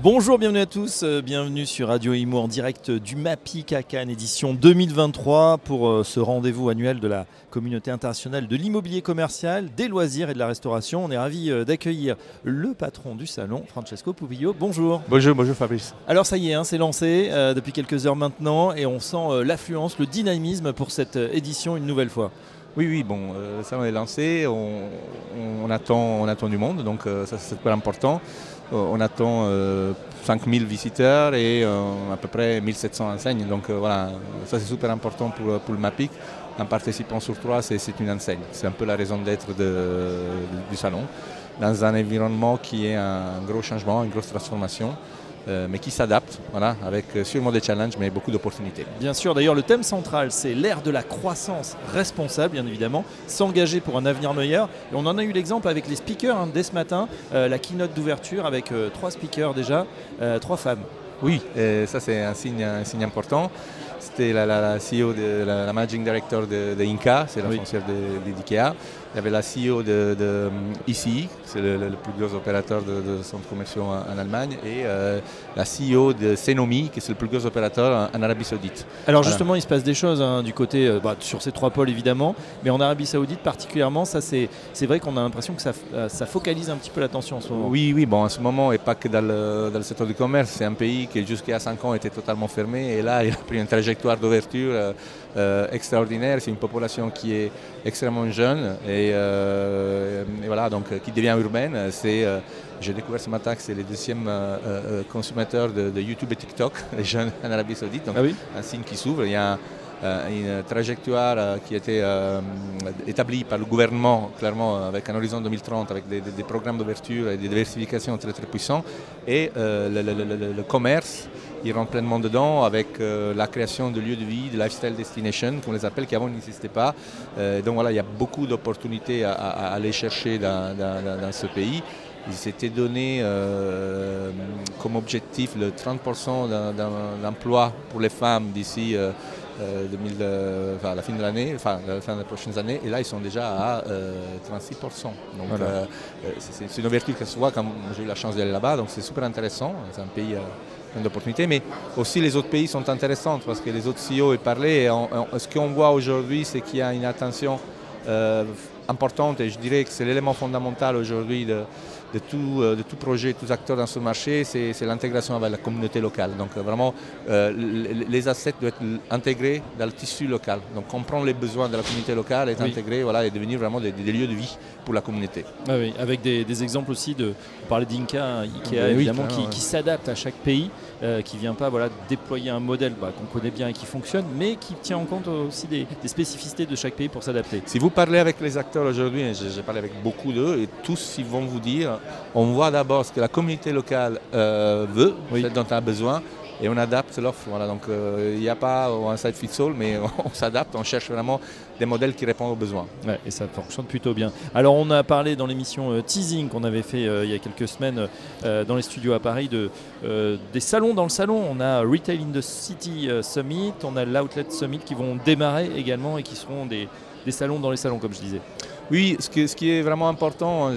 Bonjour, bienvenue à tous, euh, bienvenue sur Radio Imo en direct du MAPIC à Cannes, édition 2023 pour euh, ce rendez-vous annuel de la communauté internationale de l'immobilier commercial, des loisirs et de la restauration. On est ravi euh, d'accueillir le patron du salon, Francesco Pupillo. Bonjour. Bonjour, bonjour Fabrice. Alors ça y est, hein, c'est lancé depuis quelques heures maintenant et on sent l'affluence, le dynamisme pour cette édition une nouvelle fois. Oui, oui, bon, ça on est lancé, on, attend, on attend du monde, donc ça c'est super important. Euh, on attend 5000 euh, visiteurs et euh, à peu près 1700 enseignes. Donc voilà, ça c'est super important pour, pour le MAPIC. Un participant sur trois, c'est une enseigne. C'est un peu la raison d'être du salon. Dans un environnement qui est un gros changement, une grosse transformation. Euh, mais qui s'adapte, voilà, avec euh, sûrement des challenges, mais beaucoup d'opportunités. Bien sûr, d'ailleurs, le thème central, c'est l'ère de la croissance responsable, bien évidemment, s'engager pour un avenir meilleur. Et on en a eu l'exemple avec les speakers hein, dès ce matin, euh, la keynote d'ouverture avec trois speakers déjà, trois femmes. Oui, ça c'est un signe, un signe important. C'était la, CEO, de, la, managing director de, Inca, c'est la foncière d'IKEA. Il y avait la CEO de, de ICI, c'est le, plus gros opérateur de, centres commerciaux en, Allemagne, et euh, la CEO de Senomi, qui est le plus gros opérateur en, Arabie Saoudite. Alors justement, il se passe des choses hein, du côté, euh, bah, sur ces trois pôles évidemment, mais en Arabie Saoudite particulièrement, ça c'est vrai qu'on a l'impression que ça, euh, ça, focalise un petit peu l'attention en ce moment. Oui, oui, bon, en ce moment, et pas que dans le, dans le secteur du commerce, c'est un pays qui jusqu'à 5 ans était totalement fermé, et là, il a pris une trajectoire d'ouverture euh, extraordinaire. C'est une population qui est extrêmement jeune et, euh, voilà, donc, qui devient urbaine. C'est, euh, j'ai découvert ce matin que c'est le deuxième consommateur de, YouTube et TikTok, les jeunes en Arabie Saoudite. Donc ah un signe qui s'ouvre. Il y a une trajectoire qui a été établie par le gouvernement, clairement avec un horizon 2030, avec des, programmes d'ouverture et de diversification très très puissants, et le, commerce ils rentrent pleinement dedans avec euh, la création de lieux de vie, de lifestyle destination, qu'on les appelle, qui avant n'existaient pas. Euh, donc voilà, il y a beaucoup d'opportunités à, aller chercher dans, ce pays. Ils s'étaient donné euh, comme objectif le 30% d'emploi pour les femmes d'ici la fin de l'année, enfin la fin des prochaines années, et là ils sont déjà à 36%. Donc c'est une ouverture qui se voit quand j'ai eu la chance d'aller là-bas, donc c'est super intéressant. C'est un pays d'opportunités, mais aussi les autres pays sont intéressants parce que les autres CEO ont parlé. Et ce qu'on voit aujourd'hui, c'est qu'il y a une attention euh, importante et je dirais que c'est l'élément fondamental aujourd'hui de, de tout, euh, de tout projet, tous acteurs dans ce marché, c'est l'intégration avec la communauté locale. Donc euh, vraiment, les assets doivent être intégrés dans le tissu local. Donc comprendre les besoins de la communauté locale, être intégré voilà, et devenir vraiment des, lieux de vie pour la communauté. Ah oui, avec des, exemples aussi de, on parlait d'Inca, Ikea évidemment, qui, qui s'adapte à chaque pays. Euh, qui ne vient pas voilà, déployer un modèle bah, qu'on connaît bien et qui fonctionne, mais qui tient en compte aussi des, spécificités de chaque pays pour s'adapter. Si vous parlez avec les acteurs aujourd'hui, j'ai parlé avec beaucoup d'eux, et tous ils vont vous dire, on voit d'abord ce que la communauté locale euh, veut, ce dont elle a besoin, et on adapte l'offre. Voilà, donc euh, il n'y a pas un side fits all, mais on s'adapte, on cherche vraiment des modèles qui répondent aux besoins. et ça fonctionne plutôt bien. Alors on a parlé dans l'émission euh, Teasing qu'on avait fait euh, il y a quelques semaines dans les studios à Paris de, des salons dans le salon. On a Retail in the City Summit, on a l'Outlet Summit qui vont démarrer également et qui seront des, des salons dans les salons comme je disais. Oui, ce, ce, qui est vraiment important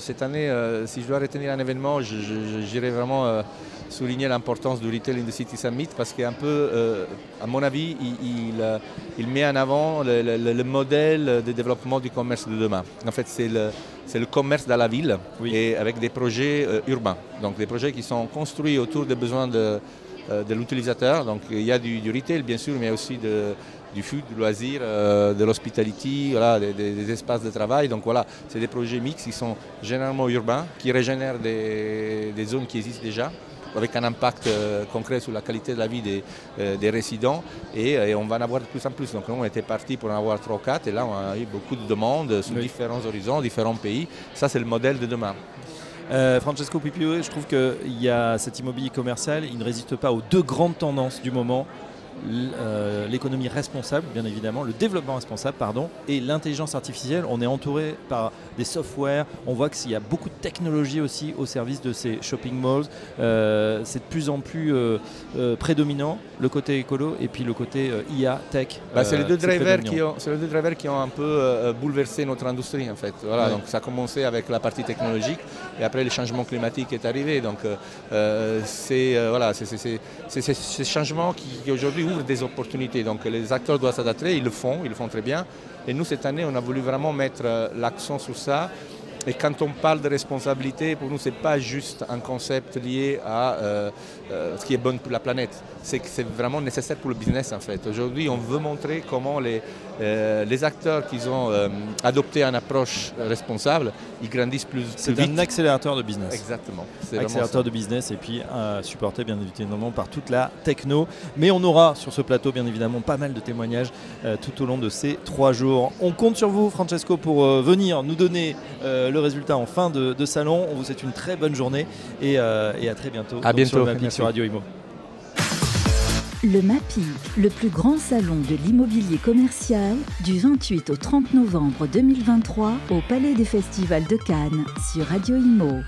cette année, si je dois retenir un événement, j'irai vraiment souligner l'importance du Retail in the City Summit parce qu'un peu, euh, à mon avis, il, il, il, met en avant le, modèle de développement du commerce de demain. En fait, c'est le, le, commerce dans la ville et avec des projets euh, urbains. Donc des projets qui sont construits autour des besoins de, euh, de l'utilisateur. Donc il y a du, retail bien sûr, mais aussi de, du food, du loisir, de l'hospitality, voilà, des, des, espaces de travail. Donc voilà, c'est des projets mixtes qui sont généralement urbains, qui régénèrent des, des zones qui existent déjà avec un impact euh, concret sur la qualité de la vie des, euh, résidents et, on va en avoir de plus en plus. Donc nous on était parti pour en avoir 3 ou 4 et là on a eu beaucoup de demandes sur différents horizons, différents pays. Ça c'est le modèle de demain. Euh, Francesco Pipio, je trouve qu'il y a cet immobilier commercial, il ne résiste pas aux deux grandes tendances du moment, l'économie responsable, bien évidemment, le développement responsable, pardon, et l'intelligence artificielle. On est entouré par des softwares. On voit qu'il y a beaucoup de technologie aussi au service de ces shopping malls. Euh, c'est de plus en plus euh, prédominant le côté écolo et puis le côté IA tech. Bah, c'est les deux drivers qui ont, les deux drivers qui ont un peu bouleversé notre industrie en fait. Voilà, donc ça a commencé avec la partie technologique et après le changement climatique est arrivé. Donc c'est voilà, c'est ces changements qui aujourd'hui des opportunités. Donc les acteurs doivent s'adapter, ils le font, ils le font très bien. Et nous, cette année, on a voulu vraiment mettre euh, l'accent sur ça. Et quand on parle de responsabilité, pour nous, ce n'est pas juste un concept lié à euh, euh, ce qui est bon pour la planète. C'est que c'est vraiment nécessaire pour le business, en fait. Aujourd'hui, on veut montrer comment les, les acteurs qui ont adopté une approche responsable, ils grandissent plus, vite. C'est un accélérateur de business. Exactement. Accélérateur de business et puis supporté, bien évidemment, par toute la techno. Mais on aura sur ce plateau, bien évidemment, pas mal de témoignages tout au long de ces trois jours. On compte sur vous, Francesco, pour venir nous donner le résultat en fin de, salon. On vous souhaite une très bonne journée et, euh, à très bientôt. À bientôt. Sur, sur Radio Imo. Le MAPIC, le plus grand salon de l'immobilier commercial, du 28 au 30 novembre 2023 au Palais des Festivals de Cannes sur Radio Imo.